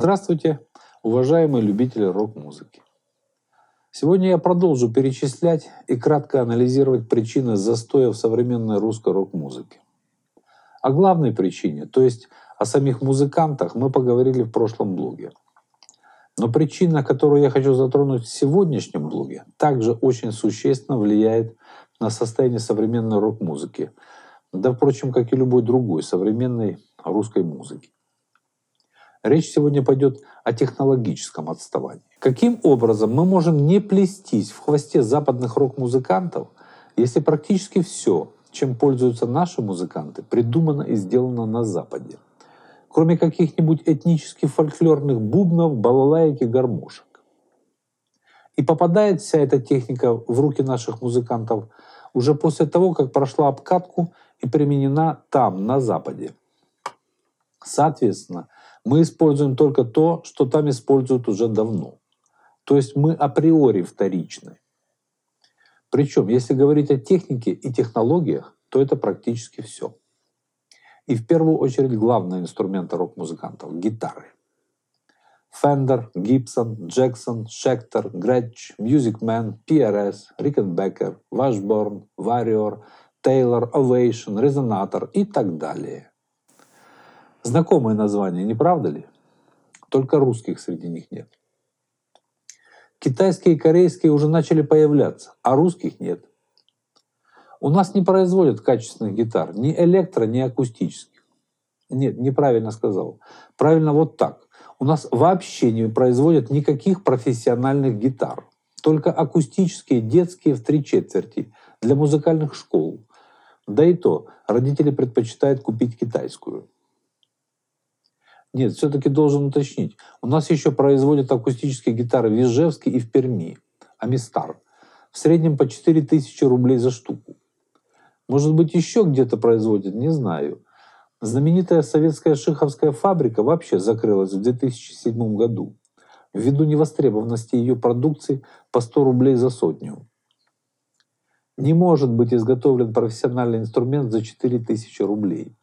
Здравствуйте, уважаемые любители рок-музыки. Сегодня я продолжу перечислять и кратко анализировать причины застоя в современной русской рок-музыке. О главной причине, то есть о самих музыкантах, мы поговорили в прошлом блоге. Но причина, которую я хочу затронуть в сегодняшнем блоге, также очень существенно влияет на состояние современной рок-музыки, да, впрочем, как и любой другой современной русской музыки. Речь сегодня пойдет о технологическом отставании. Каким образом мы можем не плестись в хвосте западных рок-музыкантов, если практически все, чем пользуются наши музыканты, придумано и сделано на Западе? Кроме каких-нибудь этнических фольклорных бубнов, балалаек и гармошек. И попадает вся эта техника в руки наших музыкантов уже после того, как прошла обкатку и применена там, на Западе. Соответственно, мы используем только то, что там используют уже давно. То есть мы априори вторичны. Причем, если говорить о технике и технологиях, то это практически все. И в первую очередь главные инструменты рок-музыкантов — гитары. Fender, Gibson, Jackson, Schecter, Gretsch, Music Man, PRS, Rickenbacker, Washburn, Warrior, Taylor, Ovation, Resonator и так далее. Знакомые названия, не правда ли? Только русских среди них нет. Китайские и корейские уже начали появляться, а русских нет. У нас не производят качественных гитар, ни электро, ни акустических. Нет, неправильно сказал. Правильно вот так. У нас вообще не производят никаких профессиональных гитар. Только акустические, детские в три четверти для музыкальных школ. Да и то родители предпочитают купить китайскую. Нет, все-таки должен уточнить. У нас еще производят акустические гитары в Ижевске и в Перми. Амистар. В среднем по 4000 рублей за штуку. Может быть, еще где-то производят, не знаю. Знаменитая советская шиховская фабрика вообще закрылась в 2007 году ввиду невостребованности ее продукции по 100 рублей за сотню. Не может быть изготовлен профессиональный инструмент за 4000 рублей.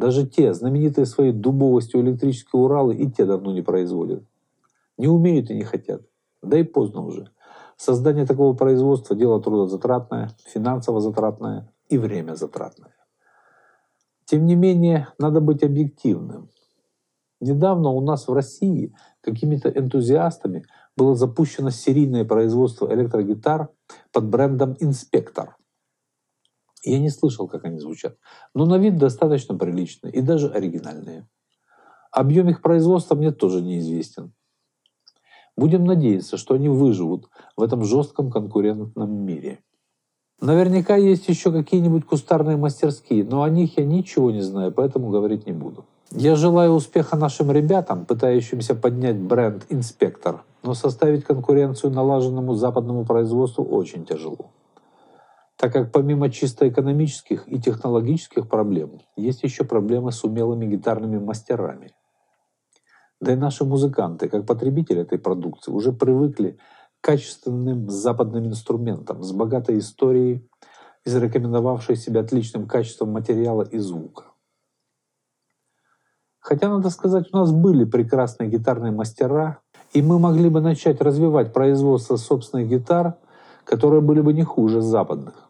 Даже те, знаменитые своей дубовостью электрические Уралы, и те давно не производят. Не умеют и не хотят. Да и поздно уже. Создание такого производства – дело трудозатратное, финансово затратное и время затратное. Тем не менее, надо быть объективным. Недавно у нас в России какими-то энтузиастами было запущено серийное производство электрогитар под брендом «Инспектор». Я не слышал, как они звучат, но на вид достаточно приличные и даже оригинальные. Объем их производства мне тоже неизвестен. Будем надеяться, что они выживут в этом жестком конкурентном мире. Наверняка есть еще какие-нибудь кустарные мастерские, но о них я ничего не знаю, поэтому говорить не буду. Я желаю успеха нашим ребятам, пытающимся поднять бренд «Инспектор», но составить конкуренцию налаженному западному производству очень тяжело так как помимо чисто экономических и технологических проблем, есть еще проблемы с умелыми гитарными мастерами. Да и наши музыканты, как потребители этой продукции, уже привыкли к качественным западным инструментам с богатой историей зарекомендовавшей себя отличным качеством материала и звука. Хотя, надо сказать, у нас были прекрасные гитарные мастера, и мы могли бы начать развивать производство собственных гитар, которые были бы не хуже западных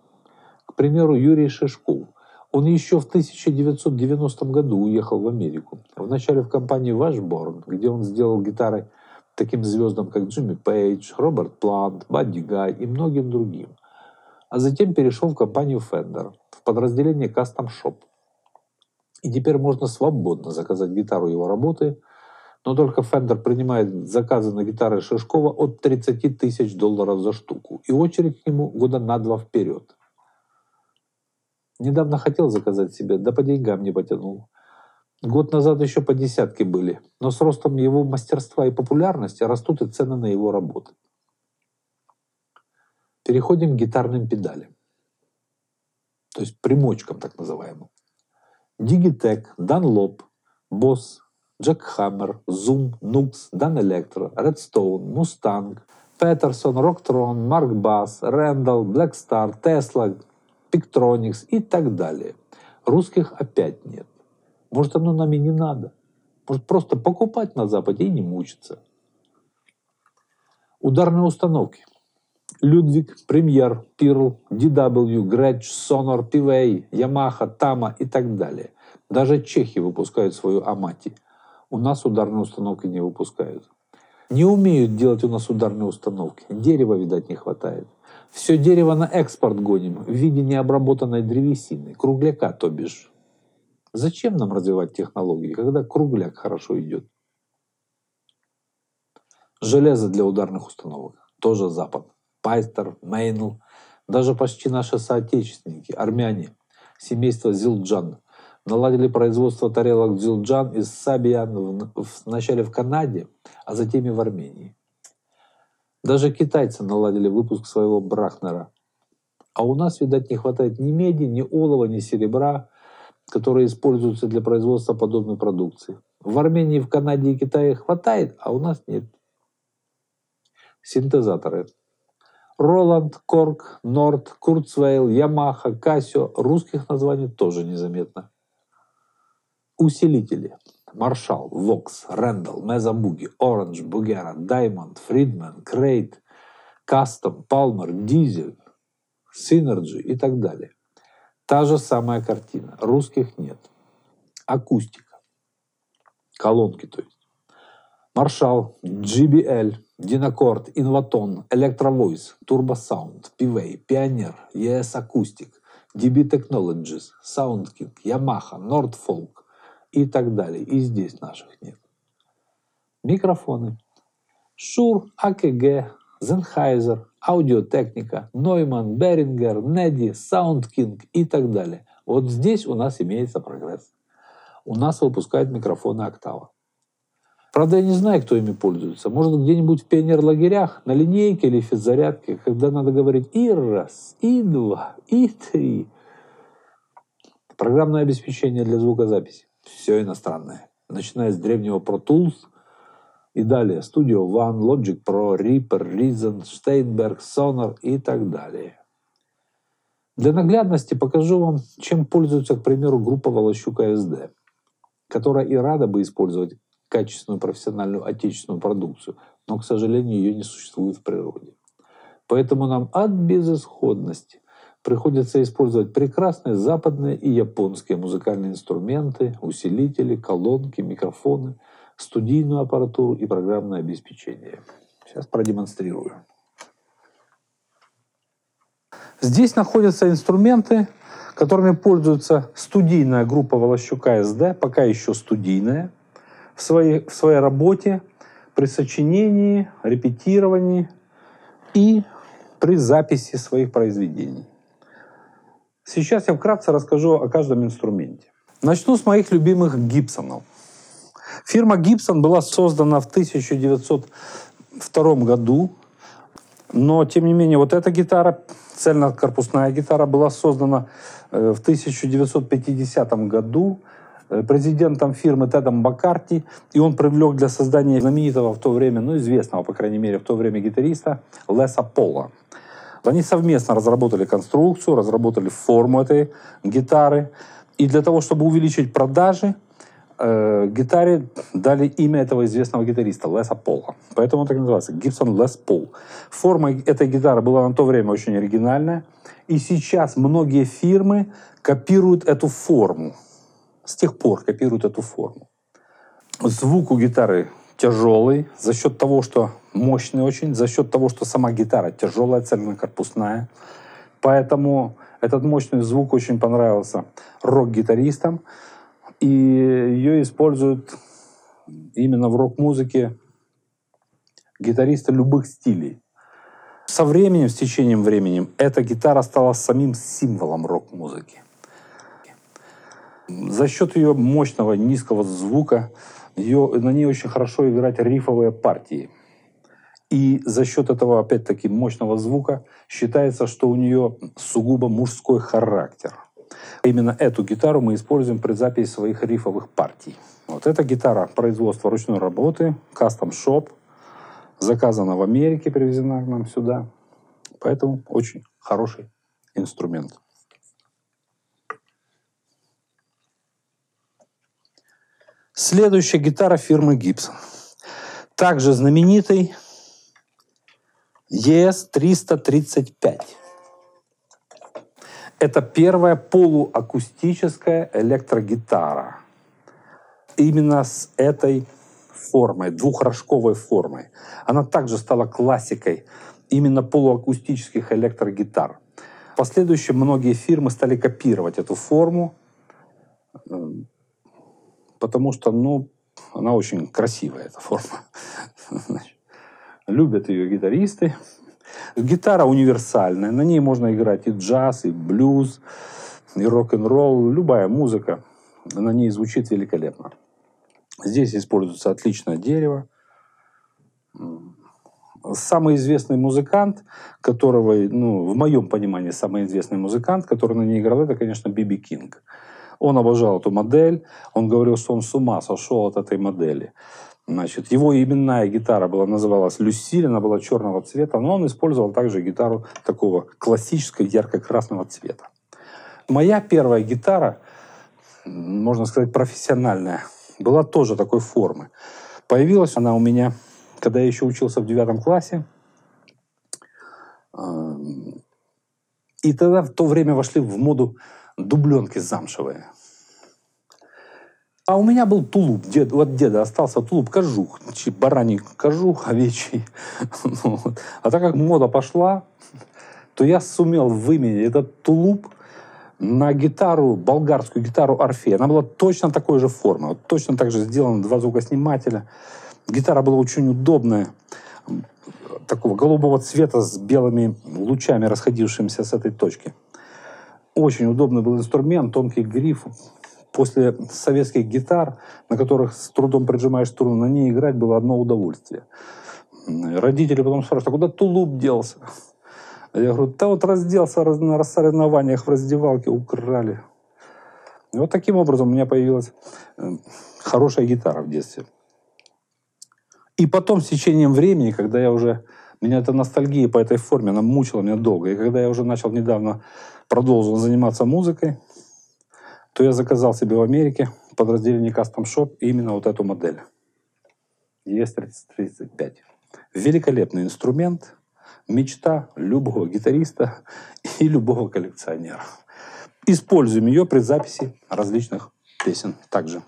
примеру, Юрий Шишков. Он еще в 1990 году уехал в Америку. Вначале в компании Washburn, где он сделал гитары таким звездам, как Джимми Пейдж, Роберт Плант, Бадди Гай и многим другим. А затем перешел в компанию Fender, в подразделение Custom Shop. И теперь можно свободно заказать гитару его работы, но только Fender принимает заказы на гитары Шишкова от 30 тысяч долларов за штуку. И очередь к нему года на два вперед. Недавно хотел заказать себе, да по деньгам не потянул. Год назад еще по десятке были, но с ростом его мастерства и популярности растут и цены на его работы. Переходим к гитарным педалям. То есть примочкам так называемым. Digitech, Dunlop, Boss, Jackhammer, Zoom, Nux, Dan Electro, Redstone, Mustang, Peterson, Rocktron, Mark Bass, Randall, Blackstar, Tesla, Pictronics и так далее. Русских опять нет. Может, оно нам и не надо. Может просто покупать на Западе и не мучиться. Ударные установки. Людвиг, Премьер, Пирл, DW, Gretsch, Sonor, PVA, Yamaha, Tama и так далее. Даже чехи выпускают свою Амати. У нас ударные установки не выпускают. Не умеют делать у нас ударные установки. Дерева, видать, не хватает. Все дерево на экспорт гоним в виде необработанной древесины, кругляка, то бишь. Зачем нам развивать технологии, когда кругляк хорошо идет? Железо для ударных установок. Тоже Запад. Пайстер, Мейнл. Даже почти наши соотечественники, армяне, семейство Зилджан, наладили производство тарелок Зилджан из Сабиян вначале в Канаде, а затем и в Армении. Даже китайцы наладили выпуск своего Брахнера. А у нас, видать, не хватает ни меди, ни олова, ни серебра, которые используются для производства подобной продукции. В Армении, в Канаде и Китае хватает, а у нас нет. Синтезаторы. Roland, Korg, Nord, Kurzweil, Yamaha, Casio. Русских названий тоже незаметно. Усилители. Marshall, Vox, Randall, Mesa Boogie, Orange, Bugera, Diamond, Friedman, Crate, Kustom, Palmer, Diezel, Synergy и так далее. Та же самая картина. Русских нет. Акустика. Колонки, то есть. Marshall, JBL, Dynacord, Invotone, Electro-Voice, Turbosound, Peavey, Pioneer, ES Acoustic, dB Technologies, Soundking, Yamaha, Nordfolk, и так далее. И здесь наших нет. Микрофоны. Shure, AKG, Sennheiser, Audio-Technica, Neumann, Behringer, Nady, Soundking и так далее. Вот здесь у нас имеется прогресс. У нас выпускают микрофоны Октава. Правда, я не знаю, кто ими пользуется. Может, где-нибудь в пионер-лагерях, на линейке или физзарядке, когда надо говорить и раз, и два, и три. Программное обеспечение для звукозаписи все иностранное. Начиная с древнего Pro Tools и далее Studio One, Logic Pro, Reaper, Reason, Steinberg, Sonar и так далее. Для наглядности покажу вам, чем пользуется, к примеру, группа Волощука SD, которая и рада бы использовать качественную профессиональную отечественную продукцию, но, к сожалению, ее не существует в природе. Поэтому нам от безысходности приходится использовать прекрасные западные и японские музыкальные инструменты, усилители, колонки, микрофоны, студийную аппаратуру и программное обеспечение. Сейчас продемонстрирую. Здесь находятся инструменты, которыми пользуется студийная группа Волощука СД, пока еще студийная, в своей, в своей работе при сочинении, репетировании и при записи своих произведений. Сейчас я вкратце расскажу о каждом инструменте. Начну с моих любимых Гибсонов. Фирма Гибсон была создана в 1902 году, но тем не менее вот эта гитара, цельнокорпусная гитара, была создана э, в 1950 году э, президентом фирмы Тедом Бакарти, и он привлек для создания знаменитого в то время, ну известного, по крайней мере, в то время гитариста Леса Пола. Они совместно разработали конструкцию, разработали форму этой гитары. И для того, чтобы увеличить продажи, э, гитаре дали имя этого известного гитариста Леса Пола. Поэтому он так называется Гибсон Лес Пол. Форма этой гитары была на то время очень оригинальная. И сейчас многие фирмы копируют эту форму. С тех пор копируют эту форму. Звук у гитары тяжелый за счет того, что мощный очень, за счет того, что сама гитара тяжелая, цельнокорпусная. Поэтому этот мощный звук очень понравился рок-гитаристам. И ее используют именно в рок-музыке гитаристы любых стилей. Со временем, с течением времени, эта гитара стала самим символом рок-музыки. За счет ее мощного низкого звука ее, на ней очень хорошо играть рифовые партии. И за счет этого, опять-таки, мощного звука считается, что у нее сугубо мужской характер. Именно эту гитару мы используем при записи своих рифовых партий. Вот эта гитара производства ручной работы, Custom Shop, заказана в Америке, привезена к нам сюда. Поэтому очень хороший инструмент. Следующая гитара фирмы Gibson. Также знаменитый ES-335. Это первая полуакустическая электрогитара. Именно с этой формой, двухрожковой формой. Она также стала классикой именно полуакустических электрогитар. В последующем многие фирмы стали копировать эту форму, эм, потому что, ну, она очень красивая, эта форма. Любят ее гитаристы. Гитара универсальная, на ней можно играть и джаз, и блюз, и рок-н-ролл, любая музыка на ней звучит великолепно. Здесь используется отличное дерево. Самый известный музыкант, которого, ну, в моем понимании, самый известный музыкант, который на ней играл, это, конечно, Биби Кинг. Он обожал эту модель, он говорил, что он с ума сошел от этой модели. Значит, его именная гитара была, называлась Люсиль, она была черного цвета, но он использовал также гитару такого классического ярко-красного цвета. Моя первая гитара, можно сказать, профессиональная, была тоже такой формы. Появилась она у меня, когда я еще учился в девятом классе. И тогда в то время вошли в моду дубленки замшевые. А у меня был тулуп. Дед, вот деда остался тулуп кожух. Бараний кожух, овечий. Ну а так как мода пошла, то я сумел выменять этот тулуп на гитару, болгарскую гитару Орфея. Она была точно такой же формы. Вот точно так же сделана, два звукоснимателя. Гитара была очень удобная такого голубого цвета с белыми лучами, расходившимися с этой точки. Очень удобный был инструмент, тонкий гриф. После советских гитар, на которых с трудом прижимаешь струну, на ней играть было одно удовольствие. Родители потом спрашивают, а куда тулуп делся? Я говорю, да вот разделся на соревнованиях в раздевалке, украли. И вот таким образом у меня появилась э, хорошая гитара в детстве. И потом, с течением времени, когда я уже... Меня эта ностальгия по этой форме, она мучила меня долго. И когда я уже начал недавно, продолжил заниматься музыкой, то я заказал себе в Америке в подразделении Custom Shop именно вот эту модель. ES-35. Великолепный инструмент, мечта любого гитариста и любого коллекционера. Используем ее при записи различных песен также.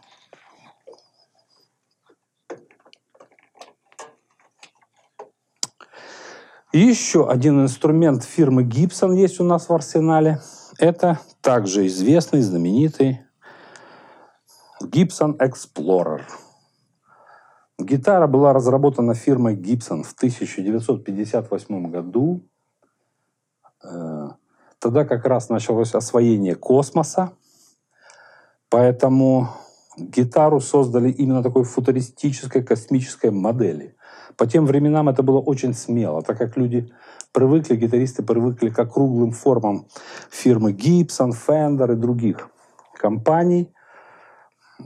Еще один инструмент фирмы Gibson есть у нас в арсенале. Это также известный, знаменитый Gibson Explorer. Гитара была разработана фирмой Gibson в 1958 году. Э, тогда как раз началось освоение космоса. Поэтому гитару создали именно такой футуристической космической модели. По тем временам это было очень смело, так как люди привыкли, гитаристы привыкли к округлым формам фирмы Gibson, Fender и других компаний –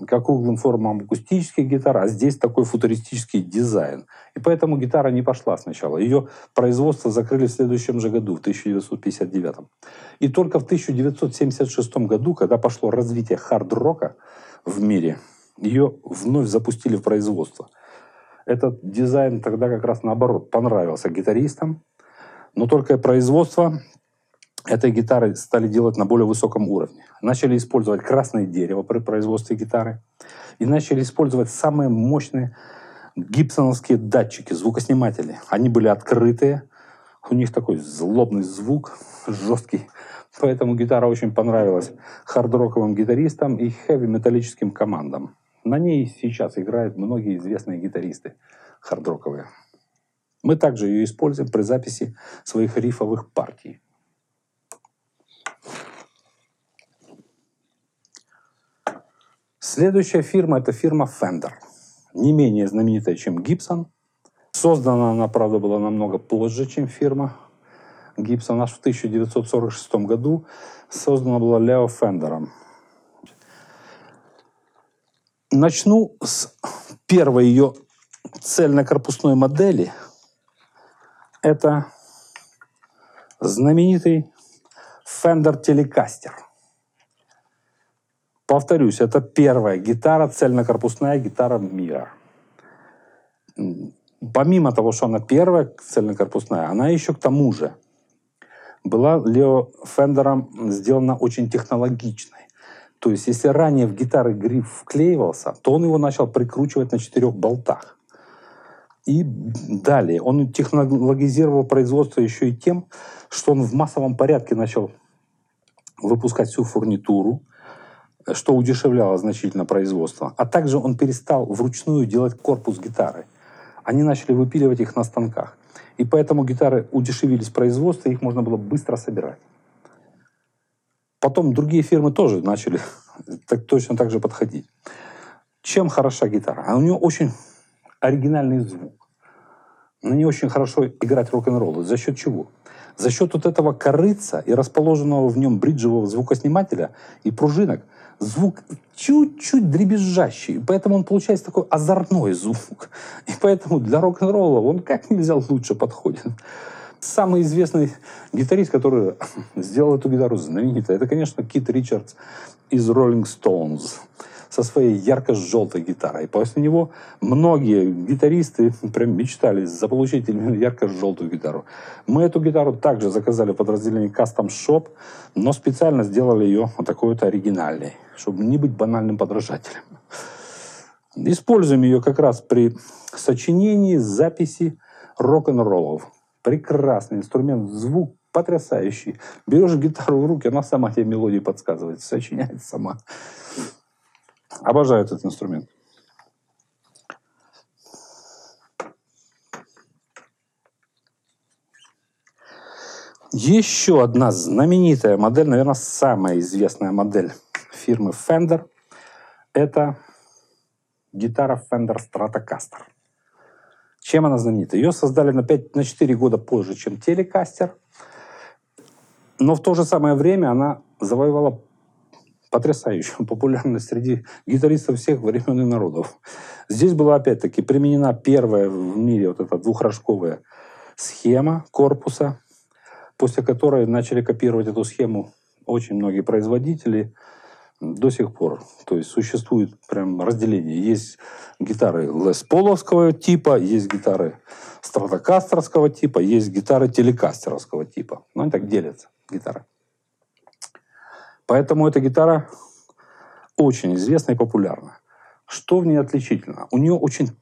к округлым формам акустических гитар, а здесь такой футуристический дизайн. И поэтому гитара не пошла сначала. Ее производство закрыли в следующем же году, в 1959. И только в 1976 году, когда пошло развитие хард-рока в мире, ее вновь запустили в производство. Этот дизайн тогда как раз наоборот понравился гитаристам, но только производство этой гитары стали делать на более высоком уровне. Начали использовать красное дерево при производстве гитары и начали использовать самые мощные гибсоновские датчики, звукосниматели. Они были открытые, у них такой злобный звук, жесткий. Поэтому гитара очень понравилась хард-роковым гитаристам и хэви-металлическим командам. На ней сейчас играют многие известные гитаристы хард-роковые. Мы также ее используем при записи своих рифовых партий. Следующая фирма – это фирма Fender. Не менее знаменитая, чем Gibson. Создана она, правда, была намного позже, чем фирма Gibson. Аж в 1946 году создана была Лео Фендером. Начну с первой ее цельнокорпусной модели. Это знаменитый Fender Telecaster – Повторюсь, это первая гитара, цельнокорпусная гитара мира. Помимо того, что она первая цельнокорпусная, она еще к тому же была Лео Фендером сделана очень технологичной. То есть, если ранее в гитары гриф вклеивался, то он его начал прикручивать на четырех болтах. И далее он технологизировал производство еще и тем, что он в массовом порядке начал выпускать всю фурнитуру, что удешевляло значительно производство. А также он перестал вручную делать корпус гитары. Они начали выпиливать их на станках. И поэтому гитары удешевились производство, их можно было быстро собирать. Потом другие фирмы тоже начали так, точно так же подходить. Чем хороша гитара? А у нее очень оригинальный звук. На ней очень хорошо играть рок-н-ролл. За счет чего? За счет вот этого корыца и расположенного в нем бриджевого звукоснимателя и пружинок звук чуть-чуть дребезжащий. Поэтому он получается такой озорной звук. И поэтому для рок-н-ролла он как нельзя лучше подходит. Самый известный гитарист, который сделал эту гитару знаменитой, это, конечно, Кит Ричардс из Rolling Stones со своей ярко-желтой гитарой. После него многие гитаристы прям мечтали заполучить именно ярко-желтую гитару. Мы эту гитару также заказали в подразделении Custom Shop, но специально сделали ее вот такой вот оригинальной, чтобы не быть банальным подражателем. Используем ее как раз при сочинении, записи рок-н-роллов. Прекрасный инструмент, звук потрясающий. Берешь гитару в руки, она сама тебе мелодии подсказывает, сочиняет сама. Обожаю этот инструмент. Еще одна знаменитая модель, наверное, самая известная модель фирмы Fender, это гитара Fender Stratocaster. Чем она знаменита? Ее создали на, 5, на 4 года позже, чем Telecaster, но в то же самое время она завоевала потрясающую популярность среди гитаристов всех времен и народов. Здесь была опять-таки применена первая в мире вот эта двухрожковая схема корпуса, после которой начали копировать эту схему очень многие производители до сих пор. То есть существует прям разделение. Есть гитары Лес Половского типа, есть гитары Стратокастерского типа, есть гитары Телекастеровского типа. Ну, они так делятся, гитары. Поэтому эта гитара очень известна и популярна. Что в ней отличительно? У нее очень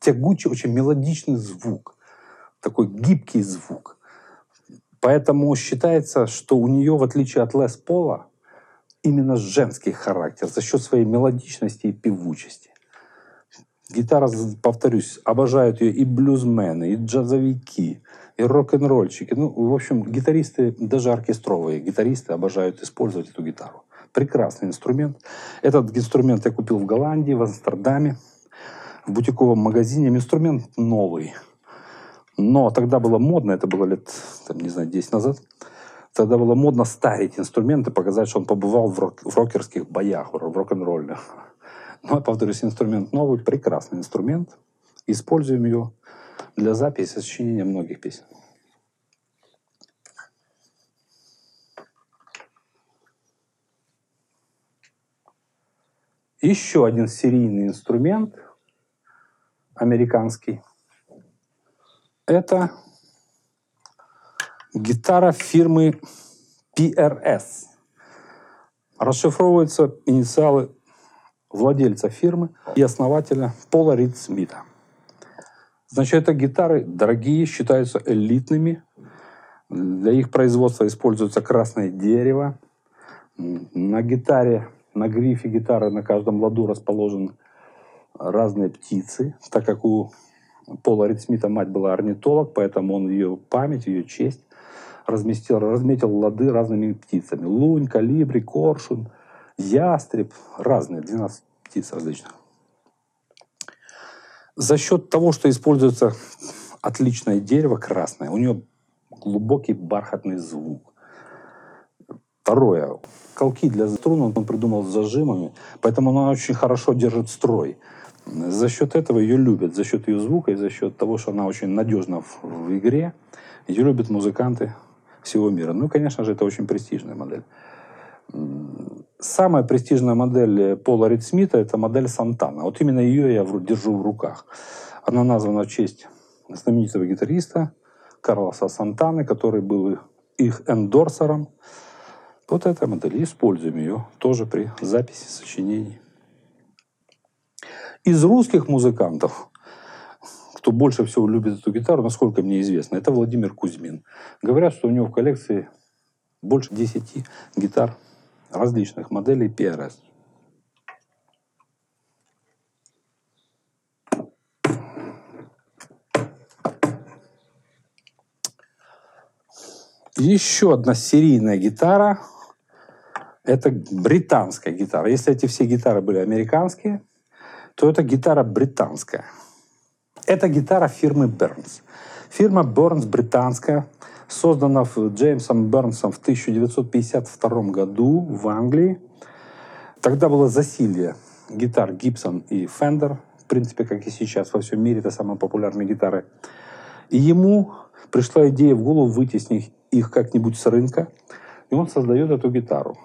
тягучий, очень мелодичный звук. Такой гибкий звук. Поэтому считается, что у нее, в отличие от Лес Пола, именно женский характер за счет своей мелодичности и певучести. Гитара, повторюсь, обожают ее и блюзмены, и джазовики, и рок-н-ролльщики. Ну, в общем, гитаристы, даже оркестровые гитаристы обожают использовать эту гитару. Прекрасный инструмент. Этот инструмент я купил в Голландии, в Амстердаме, в бутиковом магазине. Инструмент новый. Но тогда было модно, это было лет, там, не знаю, 10 назад, тогда было модно старить инструменты, показать, что он побывал в, рок, в рокерских боях, в рок-н-ролле. Но, повторюсь, инструмент новый, прекрасный инструмент. Используем его для записи и сочинения многих песен. Еще один серийный инструмент американский. Это гитара фирмы PRS. Расшифровываются инициалы владельца фирмы и основателя Пола Рид Смита. Значит, это гитары дорогие, считаются элитными. Для их производства используется красное дерево. На гитаре, на грифе гитары на каждом ладу расположены разные птицы, так как у Пола Ридсмита мать была орнитолог, поэтому он ее память, ее честь разместил, разметил лады разными птицами. Лунь, калибри, коршун, ястреб, разные, 12 птиц различных. За счет того, что используется отличное дерево красное, у нее глубокий бархатный звук. Второе. Колки для струн он придумал с зажимами, поэтому она очень хорошо держит строй. За счет этого ее любят, за счет ее звука и за счет того, что она очень надежна в, в игре, ее любят музыканты всего мира. Ну и, конечно же, это очень престижная модель. Самая престижная модель э, Пола Рид Смита – это модель Сантана. Вот именно ее я держу в руках. Она названа в честь знаменитого гитариста Карлоса Сантаны, который был их эндорсером. Вот эта модель. Используем ее тоже при записи сочинений. Из русских музыкантов, кто больше всего любит эту гитару, насколько мне известно, это Владимир Кузьмин. Говорят, что у него в коллекции больше 10 гитар различных моделей PRS. Еще одна серийная гитара. Это британская гитара. Если эти все гитары были американские, то это гитара британская. Это гитара фирмы Burns. Фирма Burns британская, создана Джеймсом Бернсом в 1952 году в Англии. Тогда было засилье гитар Gibson и Fender. В принципе, как и сейчас во всем мире, это самые популярные гитары. И ему пришла идея в голову вытеснить их как-нибудь с рынка. И он создает эту гитару.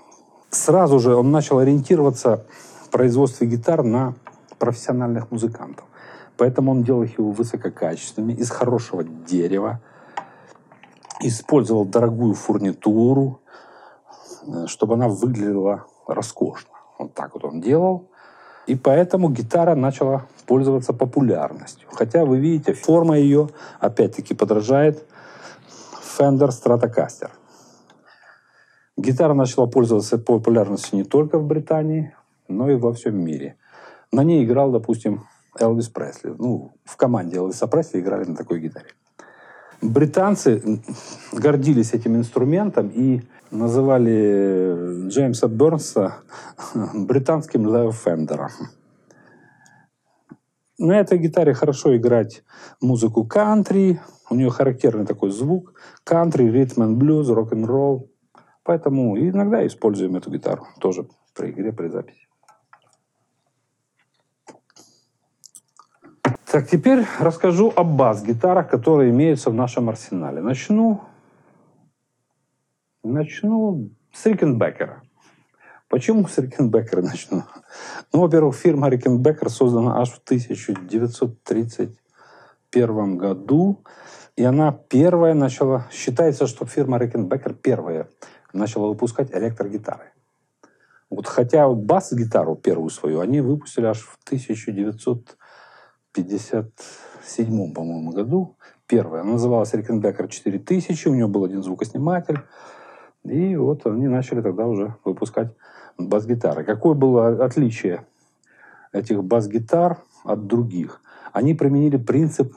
Сразу же он начал ориентироваться в производстве гитар на профессиональных музыкантов. Поэтому он делал их его высококачественными, из хорошего дерева, использовал дорогую фурнитуру, э, чтобы она выглядела роскошно. Вот так вот он делал. И поэтому гитара начала пользоваться популярностью. Хотя, вы видите, форма ее, опять-таки, подражает Fender Stratocaster. Гитара начала пользоваться популярностью не только в Британии, но и во всем мире. На ней играл, допустим, Элвис Пресли. Ну, в команде Элвиса Пресли играли на такой гитаре. Британцы гордились этим инструментом и называли Джеймса Бернса британским Лео Фендером. На этой гитаре хорошо играть музыку кантри. У нее характерный такой звук. Кантри, ритм and блюз, рок-н-ролл. Поэтому иногда используем эту гитару тоже при игре, при записи. Так, теперь расскажу о бас-гитарах, которые имеются в нашем арсенале. Начну, начну с Рикенбекера. Почему с Рикенбекера начну? Ну, во-первых, фирма Рикенбекер создана аж в 1931 году. И она первая начала... Считается, что фирма Рикенбекер первая начала выпускать электрогитары. Вот хотя бас-гитару первую свою они выпустили аж в 1957, по-моему, году. Первая. Она называлась Рикенбекер 4000, у нее был один звукосниматель. И вот они начали тогда уже выпускать бас-гитары. Какое было отличие этих бас-гитар от других? Они применили принцип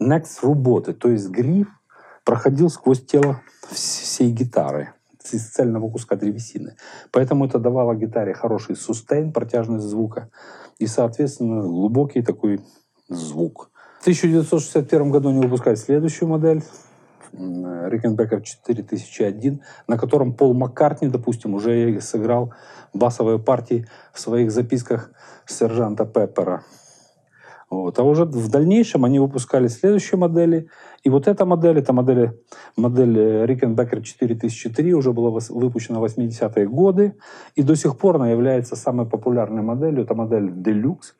next работы, то есть гриф проходил сквозь тело всей гитары из цельного куска древесины. Поэтому это давало гитаре хороший сустейн, протяжность звука, и, соответственно, глубокий такой звук. В 1961 году они выпускают следующую модель, Рикенбекер 4001, на котором Пол Маккартни, допустим, уже сыграл басовые партии в своих записках сержанта Пеппера. Вот. А уже в дальнейшем они выпускали следующие модели. И вот эта модель, это модель, модель Rickenbacker 4003, уже была выпущена в 80-е годы. И до сих пор она является самой популярной моделью. Это модель Deluxe.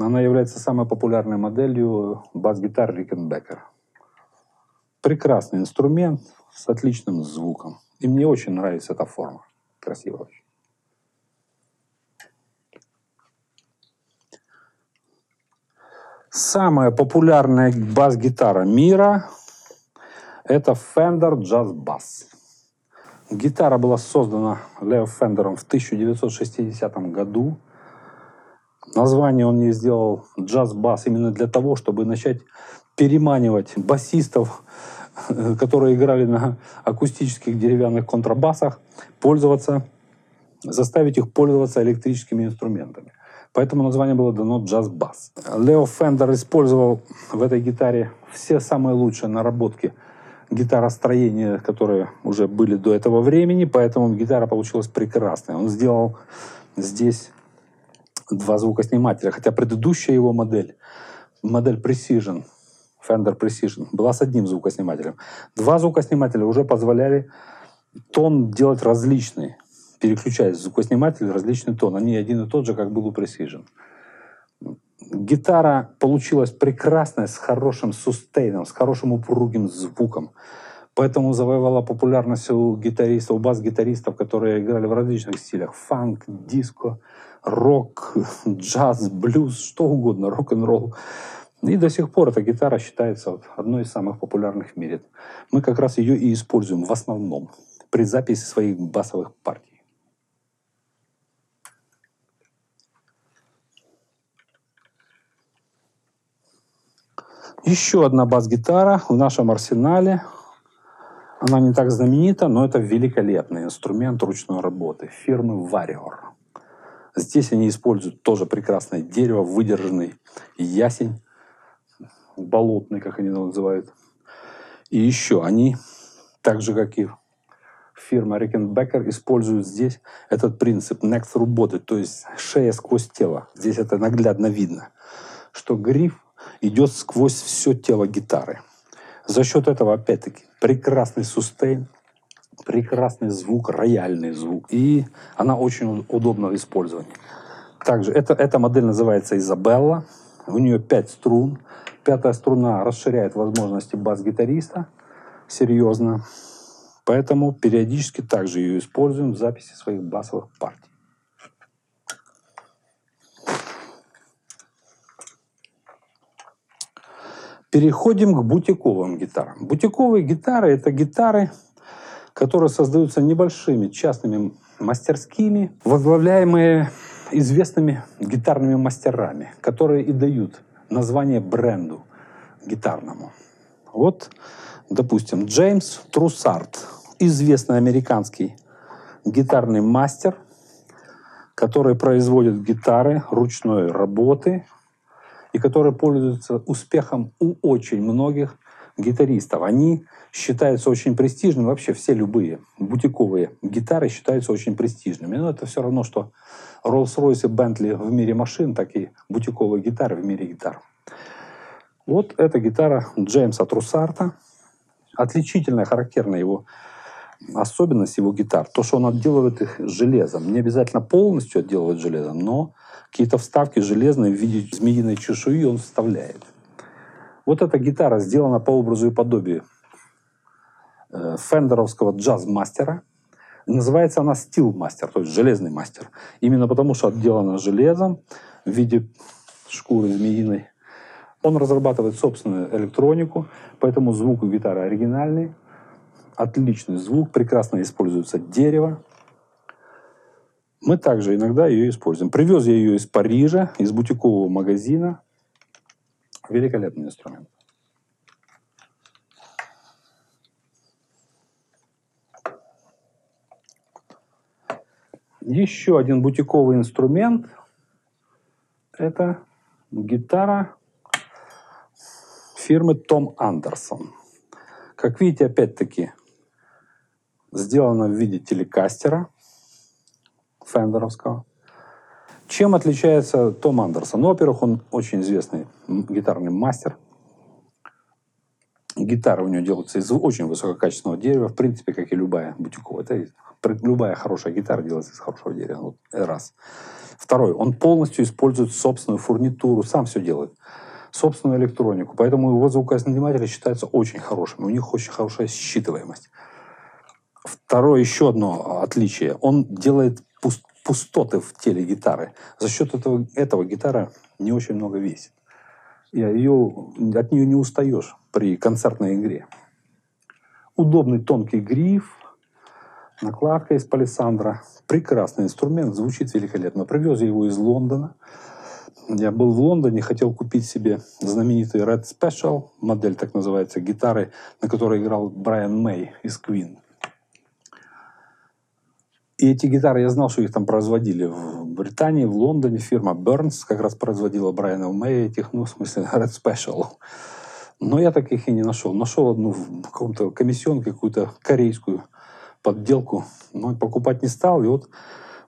Она является самой популярной моделью бас-гитар Rickenbacker. Прекрасный инструмент с отличным звуком. И мне очень нравится эта форма. Красиво очень. Самая популярная бас-гитара мира – это Fender Jazz Bass. Гитара была создана Лео Фендером в 1960 году. Название он ей сделал джаз-бас именно для того, чтобы начать переманивать басистов, которые играли на акустических деревянных контрабасах, пользоваться, заставить их пользоваться электрическими инструментами. Поэтому название было дано джаз-бас. Лео Фендер использовал в этой гитаре все самые лучшие наработки гитаростроения, которые уже были до этого времени, поэтому гитара получилась прекрасная. Он сделал здесь два звукоснимателя, хотя предыдущая его модель, модель Precision, Fender Precision, была с одним звукоснимателем. Два звукоснимателя уже позволяли тон делать различный. Переключаясь в звукосниматель, различный тон. Они один и тот же, как был у Precision. Гитара получилась прекрасная, с хорошим сустейном, с хорошим упругим звуком. Поэтому завоевала популярность у гитаристов, у бас-гитаристов, которые играли в различных стилях. Фанк, диско, рок, джаз, блюз, что угодно, рок-н-ролл. И до сих пор эта гитара считается одной из самых популярных в мире. Мы как раз ее и используем в основном при записи своих басовых партий. Еще одна бас-гитара в нашем арсенале. Она не так знаменита, но это великолепный инструмент ручной работы фирмы Warrior. Здесь они используют тоже прекрасное дерево, выдержанный ясень, болотный, как они его называют. И еще они, так же как и фирма Rickenbacker, используют здесь этот принцип through body, то есть шея сквозь тело. Здесь это наглядно видно, что гриф идет сквозь все тело гитары. За счет этого, опять-таки, прекрасный сустейн, прекрасный звук, рояльный звук. И она очень удобна в использовании. Также это, эта модель называется Изабелла. У нее 5 струн. Пятая струна расширяет возможности бас-гитариста серьезно. Поэтому периодически также ее используем в записи своих басовых партий. Переходим к бутиковым гитарам. Бутиковые гитары – это гитары, которые создаются небольшими частными мастерскими, возглавляемые известными гитарными мастерами, которые и дают название бренду гитарному. Вот, допустим, Джеймс Труссард, известный американский гитарный мастер, который производит гитары ручной работы и который пользуется успехом у очень многих гитаристов. Они считаются очень престижными, вообще все любые бутиковые гитары считаются очень престижными. Но это все равно, что Rolls-Royce и Bentley в мире машин, так и бутиковые гитары в мире гитар. Вот эта гитара Джеймса Труссарта. Отличительная, характерная его особенность его гитар. То, что он отделывает их железом. Не обязательно полностью отделывает железом, но какие-то вставки железные в виде змеиной чешуи он вставляет. Вот эта гитара сделана по образу и подобию э, фендеровского джаз-мастера. Называется она Steel Master, то есть железный мастер. Именно потому, что отделана железом в виде шкуры змеиной. Он разрабатывает собственную электронику, поэтому звук у гитары оригинальный, отличный звук, прекрасно используется дерево. Мы также иногда ее используем. Привез я ее из Парижа, из бутикового магазина. Великолепный инструмент. Еще один бутиковый инструмент – это гитара фирмы Том Андерсон. Как видите, опять-таки, сделана в виде телекастера фендеровского. Чем отличается Том Андерсон? Ну, во-первых, он очень известный гитарный мастер. Гитара у него делается из очень высококачественного дерева, в принципе, как и любая бутиковая. Это любая хорошая гитара делается из хорошего дерева. Вот, раз. Второй, он полностью использует собственную фурнитуру, сам все делает. Собственную электронику. Поэтому его звукосниматели считаются очень хорошими. У них очень хорошая считываемость. Второе, еще одно отличие. Он делает пустоты в теле гитары. За счет этого, этого гитара не очень много весит. И ее, от нее не устаешь при концертной игре. Удобный тонкий гриф, накладка из палисандра. Прекрасный инструмент, звучит великолепно. Привез я его из Лондона. Я был в Лондоне, хотел купить себе знаменитый Red Special, модель так называется, гитары, на которой играл Брайан Мэй из Queen. И эти гитары, я знал, что их там производили в Британии, в Лондоне. Фирма Burns как раз производила Брайана Мэй этих, ну, в смысле, Red Special. Но я таких и не нашел. Нашел одну в каком-то комиссионке, какую-то корейскую подделку. Но покупать не стал. И вот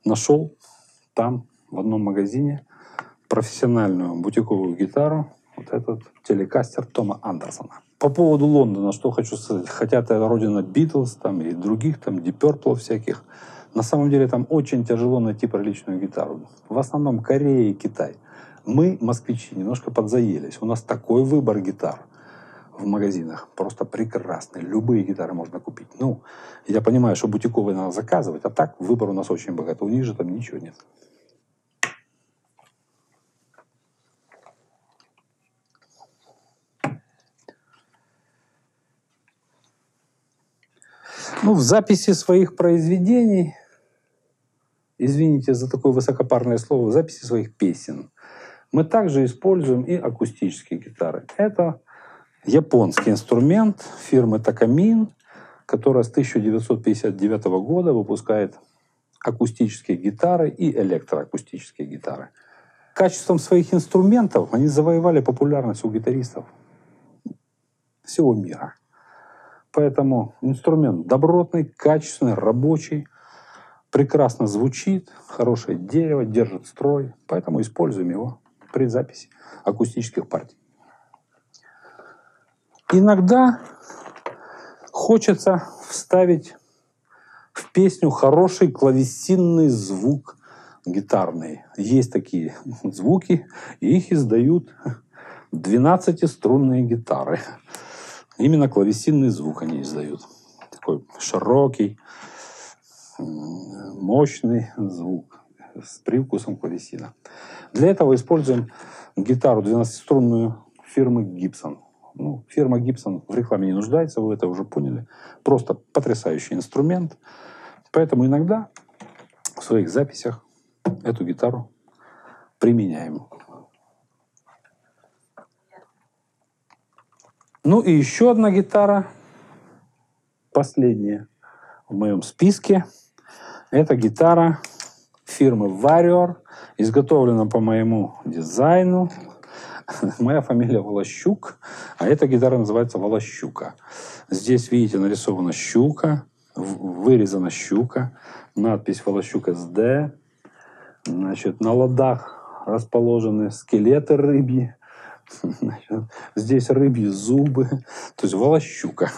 нашел там, в одном магазине, профессиональную бутиковую гитару. Вот этот телекастер Тома Андерсона. По поводу Лондона, что хочу сказать. Хотя это родина Битлз там, и других, там, Purple всяких. На самом деле там очень тяжело найти приличную гитару. В основном Корея и Китай. Мы, москвичи, немножко подзаелись. У нас такой выбор гитар в магазинах. Просто прекрасный. Любые гитары можно купить. Ну, я понимаю, что бутиковые надо заказывать, а так выбор у нас очень богатый. У них же там ничего нет. Ну, в записи своих произведений, извините за такое высокопарное слово, в записи своих песен, мы также используем и акустические гитары. Это японский инструмент фирмы Такамин, которая с 1959 года выпускает акустические гитары и электроакустические гитары. Качеством своих инструментов они завоевали популярность у гитаристов всего мира. Поэтому инструмент добротный, качественный, рабочий, прекрасно звучит, хорошее дерево, держит строй. Поэтому используем его при записи акустических партий. Иногда хочется вставить в песню хороший клавесинный звук гитарный. Есть такие звуки, и их издают 12-струнные гитары. Именно клавесинный звук они издают. Такой широкий, мощный звук с привкусом клавесина. Для этого используем гитару 12-струнную фирмы Gibson. Ну, фирма Gibson в рекламе не нуждается, вы это уже поняли. Просто потрясающий инструмент. Поэтому иногда в своих записях эту гитару применяем. Ну и еще одна гитара, последняя в моем списке. Это гитара фирмы Warrior, изготовлена по моему дизайну. Моя фамилия Волощук, а эта гитара называется Волощука. Здесь, видите, нарисована щука, вырезана щука, надпись Волощук СД. Значит, на ладах расположены скелеты рыбьи, здесь рыбьи зубы, то есть волощука.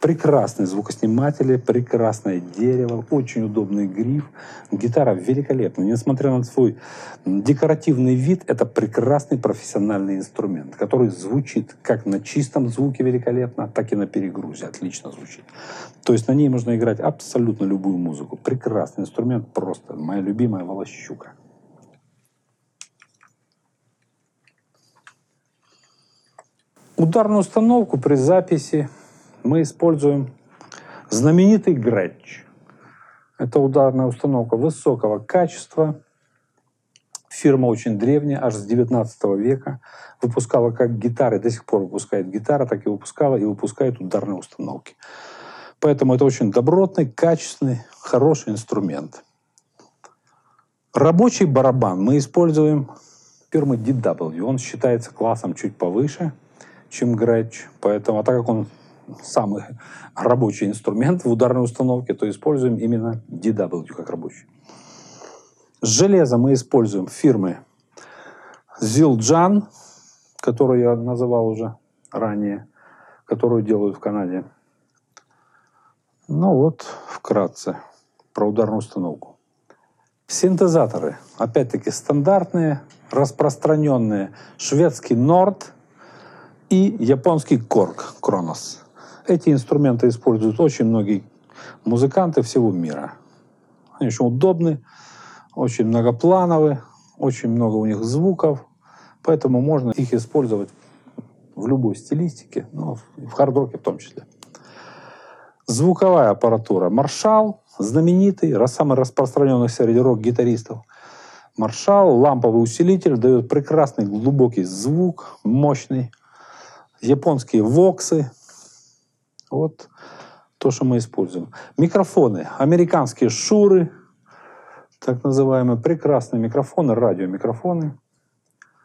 Прекрасные звукосниматели, прекрасное дерево, очень удобный гриф. Гитара великолепная. Несмотря на свой декоративный вид, это прекрасный профессиональный инструмент, который звучит как на чистом звуке великолепно, так и на перегрузе отлично звучит. То есть на ней можно играть абсолютно любую музыку. Прекрасный инструмент, просто моя любимая волощука. Ударную установку при записи мы используем знаменитый Гретч. Это ударная установка высокого качества. Фирма очень древняя, аж с 19 века. Выпускала как гитары, до сих пор выпускает гитара, так и выпускала и выпускает ударные установки. Поэтому это очень добротный, качественный, хороший инструмент. Рабочий барабан мы используем фирмы DW. Он считается классом чуть повыше – чем грэч. Поэтому, а так как он самый рабочий инструмент в ударной установке, то используем именно DW как рабочий. Железо мы используем фирмы Zildjian, которую я называл уже ранее, которую делают в Канаде. Ну вот, вкратце, про ударную установку. Синтезаторы, опять-таки, стандартные, распространенные. Шведский Nord – и японский корг Кронос. Эти инструменты используют очень многие музыканты всего мира. Они очень удобны, очень многоплановые, очень много у них звуков, поэтому можно их использовать в любой стилистике, ну, в хард-роке в том числе. Звуковая аппаратура Маршал, знаменитый, самый распространенный среди рок-гитаристов. Маршал, ламповый усилитель, дает прекрасный глубокий звук, мощный японские воксы. Вот то, что мы используем. Микрофоны. Американские шуры, так называемые. Прекрасные микрофоны, радиомикрофоны.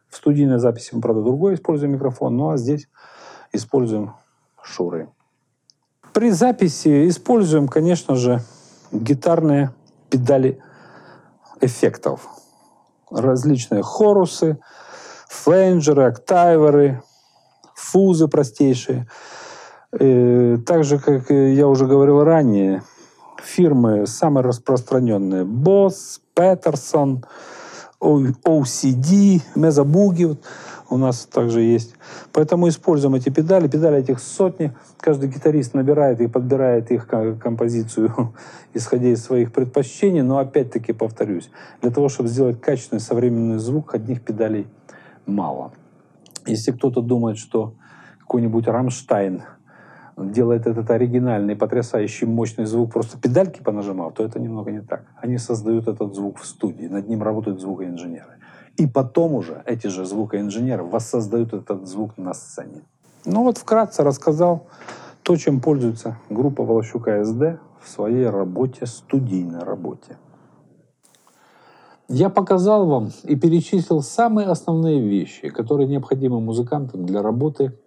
В студийной записи мы, правда, другой используем микрофон, ну а здесь используем шуры. При записи используем, конечно же, гитарные педали эффектов. Различные хорусы, фленджеры, октайверы, фузы простейшие. Э, так же, как я уже говорил ранее, фирмы самые распространенные. Boss, Peterson, OCD, Mezaboogie вот у нас также есть. Поэтому используем эти педали. Педали этих сотни. Каждый гитарист набирает и подбирает их композицию, исходя из своих предпочтений. Но опять-таки повторюсь, для того, чтобы сделать качественный современный звук, одних педалей мало. Если кто-то думает, что какой-нибудь Рамштайн делает этот оригинальный, потрясающий, мощный звук, просто педальки понажимал, то это немного не так. Они создают этот звук в студии, над ним работают звукоинженеры. И потом уже эти же звукоинженеры воссоздают этот звук на сцене. Ну вот вкратце рассказал то, чем пользуется группа Волощука СД в своей работе, студийной работе. Я показал вам и перечислил самые основные вещи, которые необходимы музыкантам для работы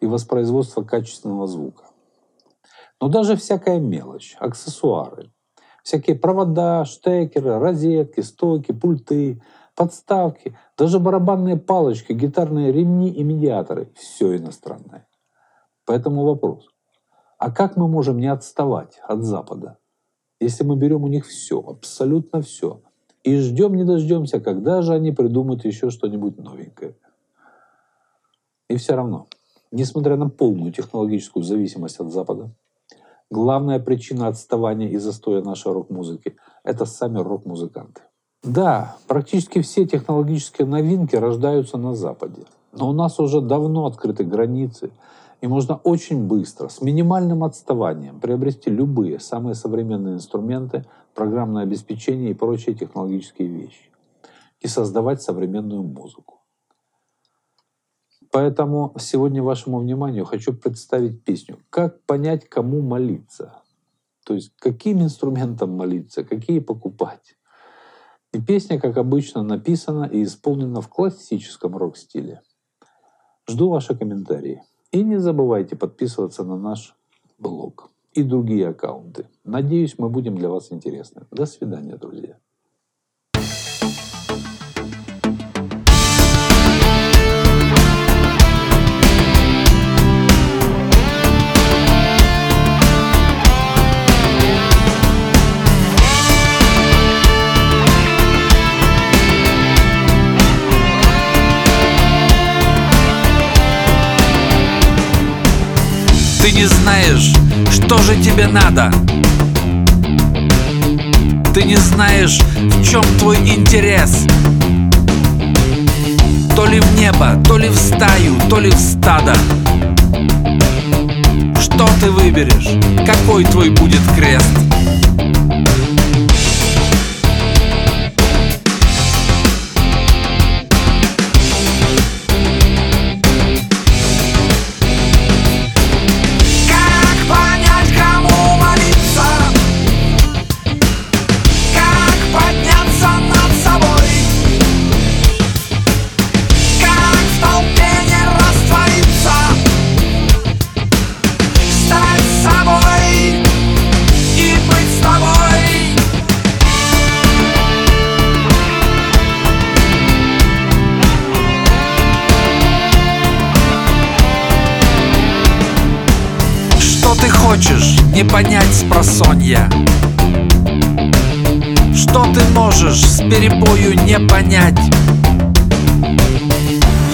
и воспроизводства качественного звука. Но даже всякая мелочь, аксессуары, всякие провода, штекеры, розетки, стойки, пульты, подставки, даже барабанные палочки, гитарные ремни и медиаторы – все иностранное. Поэтому вопрос, а как мы можем не отставать от Запада, если мы берем у них все, абсолютно все – и ждем не дождемся, когда же они придумают еще что-нибудь новенькое. И все равно, несмотря на полную технологическую зависимость от Запада, главная причина отставания и застоя нашей рок-музыки – это сами рок-музыканты. Да, практически все технологические новинки рождаются на Западе. Но у нас уже давно открыты границы, и можно очень быстро, с минимальным отставанием, приобрести любые самые современные инструменты программное обеспечение и прочие технологические вещи. И создавать современную музыку. Поэтому сегодня вашему вниманию хочу представить песню «Как понять, кому молиться». То есть каким инструментом молиться, какие покупать. И песня, как обычно, написана и исполнена в классическом рок-стиле. Жду ваши комментарии. И не забывайте подписываться на наш блог и другие аккаунты. Надеюсь, мы будем для вас интересны. До свидания, друзья. Ты не знаешь, что же тебе надо? Ты не знаешь, в чем твой интерес То ли в небо, то ли в стаю, то ли в стадо Что ты выберешь? Какой твой будет крест? Не понять с просонья. Что ты можешь с перебою не понять?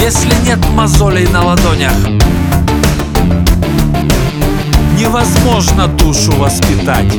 Если нет мозолей на ладонях Невозможно душу воспитать